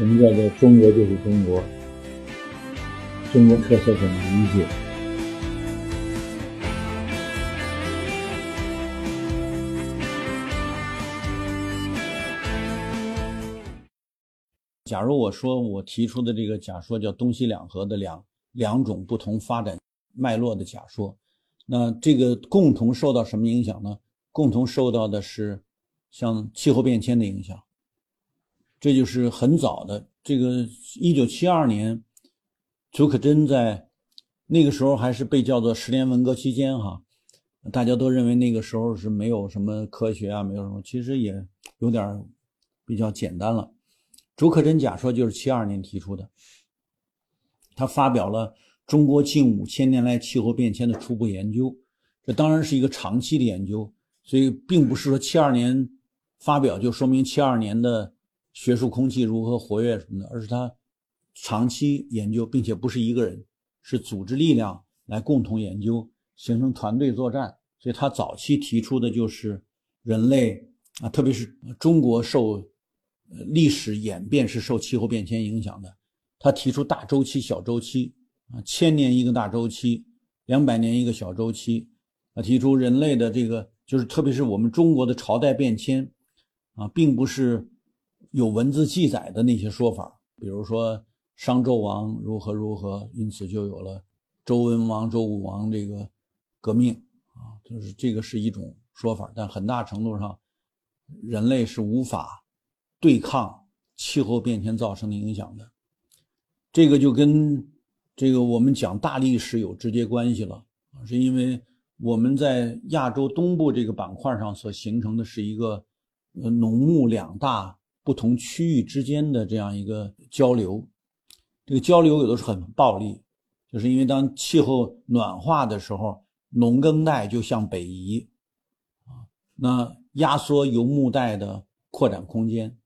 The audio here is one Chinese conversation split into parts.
什么叫做中国就是中国？中国特色怎么理解？假如我说我提出的这个假说叫东西两河的两两种不同发展脉络的假说，那这个共同受到什么影响呢？共同受到的是像气候变迁的影响。这就是很早的这个一九七二年，竺可桢在那个时候还是被叫做十年文革期间哈，大家都认为那个时候是没有什么科学啊，没有什么，其实也有点比较简单了。竺可桢假说就是七二年提出的，他发表了中国近五千年来气候变迁的初步研究，这当然是一个长期的研究，所以并不是说七二年发表就说明七二年的。学术空气如何活跃什么的，而是他长期研究，并且不是一个人，是组织力量来共同研究，形成团队作战。所以他早期提出的就是人类啊，特别是中国受历史演变是受气候变迁影响的。他提出大周期、小周期啊，千年一个大周期，两百年一个小周期。他提出人类的这个就是，特别是我们中国的朝代变迁啊，并不是。有文字记载的那些说法，比如说商纣王如何如何，因此就有了周文王、周武王这个革命啊，就是这个是一种说法。但很大程度上，人类是无法对抗气候变迁造成的影响的。这个就跟这个我们讲大历史有直接关系了，是因为我们在亚洲东部这个板块上所形成的是一个呃农牧两大。不同区域之间的这样一个交流，这个交流有的是很暴力，就是因为当气候暖化的时候，农耕带就向北移，啊，那压缩游牧带的扩展空间，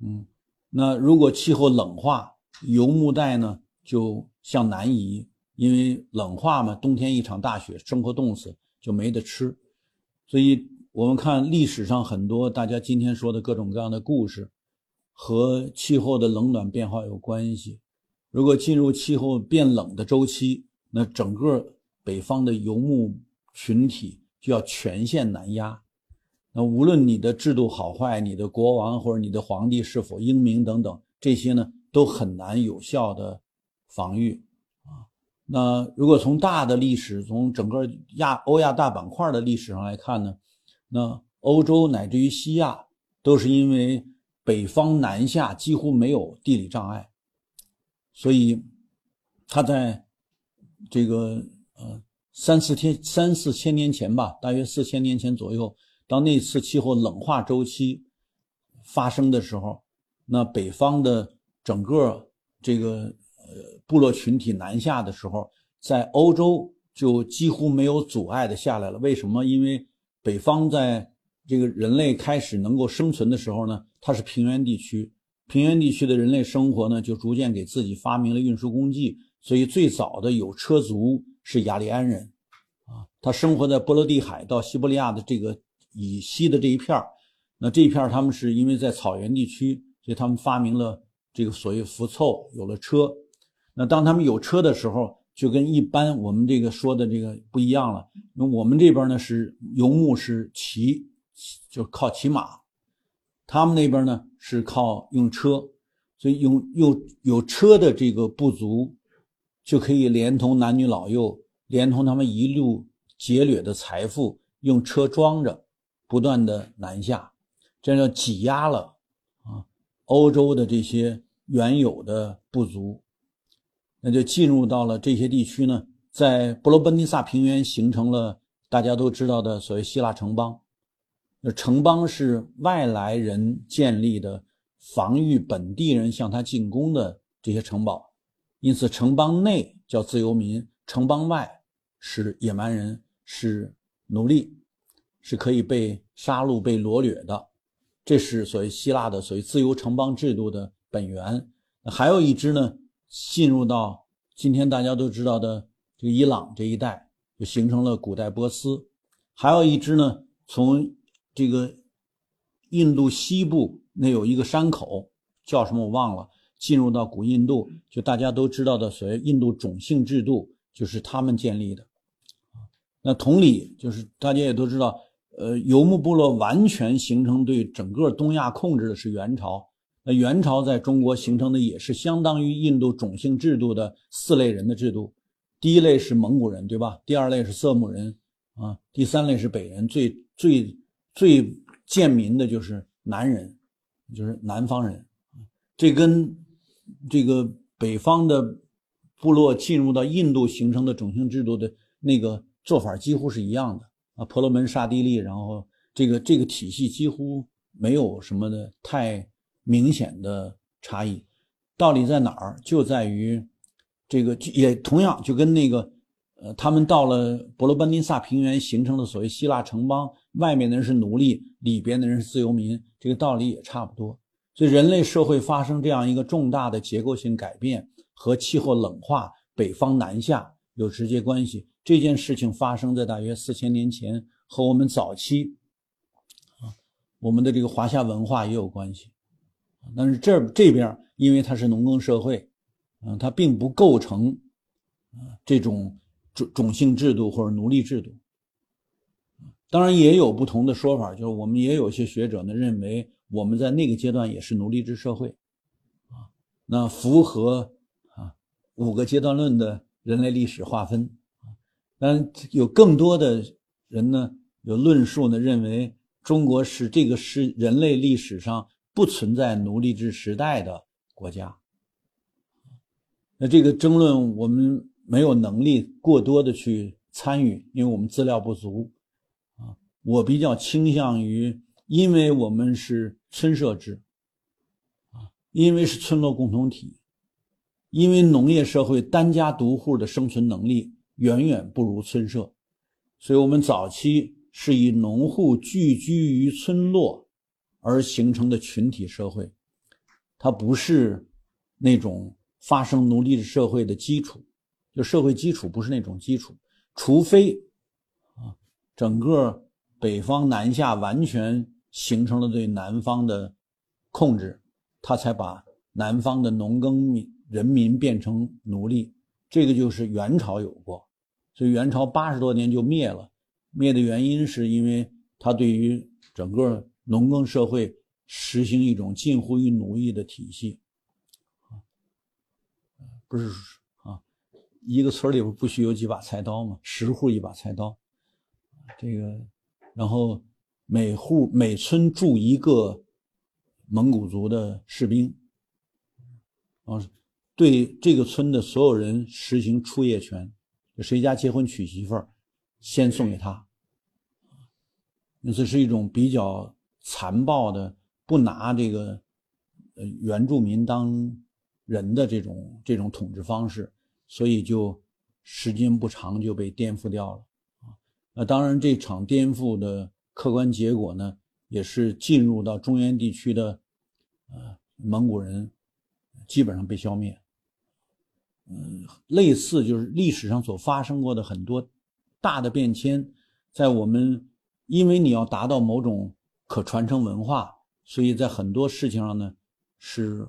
嗯，那如果气候冷化，游牧带呢就向南移，因为冷化嘛，冬天一场大雪，生活冻死就没得吃，所以。我们看历史上很多大家今天说的各种各样的故事，和气候的冷暖变化有关系。如果进入气候变冷的周期，那整个北方的游牧群体就要全线南压。那无论你的制度好坏，你的国王或者你的皇帝是否英明等等，这些呢都很难有效的防御啊。那如果从大的历史，从整个亚欧亚大板块的历史上来看呢？那欧洲乃至于西亚，都是因为北方南下几乎没有地理障碍，所以他在这个呃三四天三四千年前吧，大约四千年前左右，当那次气候冷化周期发生的时候，那北方的整个这个呃部落群体南下的时候，在欧洲就几乎没有阻碍的下来了。为什么？因为北方在这个人类开始能够生存的时候呢，它是平原地区，平原地区的人类生活呢，就逐渐给自己发明了运输工具，所以最早的有车族是雅利安人，啊，他生活在波罗的海到西伯利亚的这个以西的这一片那这一片他们是因为在草原地区，所以他们发明了这个所谓浮凑，有了车，那当他们有车的时候。就跟一般我们这个说的这个不一样了，那我们这边呢是游牧是骑，就靠骑马，他们那边呢是靠用车，所以用有有车的这个部族，就可以连同男女老幼，连同他们一路劫掠的财富，用车装着，不断的南下，这样就挤压了啊欧洲的这些原有的部族。那就进入到了这些地区呢，在伯罗奔尼撒平原形成了大家都知道的所谓希腊城邦。那城邦是外来人建立的，防御本地人向他进攻的这些城堡。因此，城邦内叫自由民，城邦外是野蛮人，是奴隶，是可以被杀戮、被掳掠的。这是所谓希腊的所谓自由城邦制度的本源。还有一支呢。进入到今天大家都知道的这个伊朗这一带，就形成了古代波斯。还有一支呢，从这个印度西部那有一个山口叫什么我忘了，进入到古印度，就大家都知道的所谓印度种姓制度，就是他们建立的。那同理，就是大家也都知道，呃，游牧部落完全形成对整个东亚控制的是元朝。元朝在中国形成的也是相当于印度种姓制度的四类人的制度。第一类是蒙古人，对吧？第二类是色目人，啊，第三类是北人。最最最贱民的就是南人，就是南方人。这跟这个北方的部落进入到印度形成的种姓制度的那个做法几乎是一样的啊。婆罗门、刹帝利，然后这个这个体系几乎没有什么的太明显的差异。道理在哪儿？就在于。这个也同样就跟那个，呃，他们到了伯罗奔尼撒平原形成的所谓希腊城邦，外面的人是奴隶，里边的人是自由民，这个道理也差不多。所以人类社会发生这样一个重大的结构性改变，和气候冷化、北方南下有直接关系。这件事情发生在大约四千年前，和我们早期啊，我们的这个华夏文化也有关系。但是这这边因为它是农耕社会。嗯，它并不构成，啊，这种种种姓制度或者奴隶制度。当然也有不同的说法，就是我们也有些学者呢认为我们在那个阶段也是奴隶制社会，啊，那符合啊五个阶段论的人类历史划分。但有更多的人呢有论述呢认为中国是这个是人类历史上不存在奴隶制时代的国家。那这个争论我们没有能力过多的去参与，因为我们资料不足啊。我比较倾向于，因为我们是村社制啊，因为是村落共同体，因为农业社会单家独户的生存能力远远不如村社，所以我们早期是以农户聚居于村落而形成的群体社会，它不是那种。发生奴隶制社会的基础，就社会基础不是那种基础，除非啊，整个北方南下完全形成了对南方的控制，他才把南方的农耕民人民变成奴隶。这个就是元朝有过，所以元朝八十多年就灭了。灭的原因是因为他对于整个农耕社会实行一种近乎于奴役的体系。不是啊，一个村里边不需有几把菜刀吗？十户一把菜刀，这个，然后每户每村住一个蒙古族的士兵，啊，对这个村的所有人实行出业权，谁家结婚娶媳妇儿，先送给他，因此是一种比较残暴的，不拿这个呃原住民当。人的这种这种统治方式，所以就时间不长就被颠覆掉了啊。那当然，这场颠覆的客观结果呢，也是进入到中原地区的呃蒙古人基本上被消灭。嗯，类似就是历史上所发生过的很多大的变迁，在我们因为你要达到某种可传承文化，所以在很多事情上呢是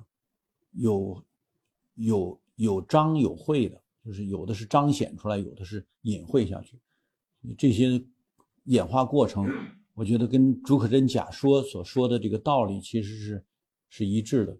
有。有有彰有晦的，就是有的是彰显出来，有的是隐晦下去。这些演化过程，我觉得跟竺可桢假说所说的这个道理其实是是一致的。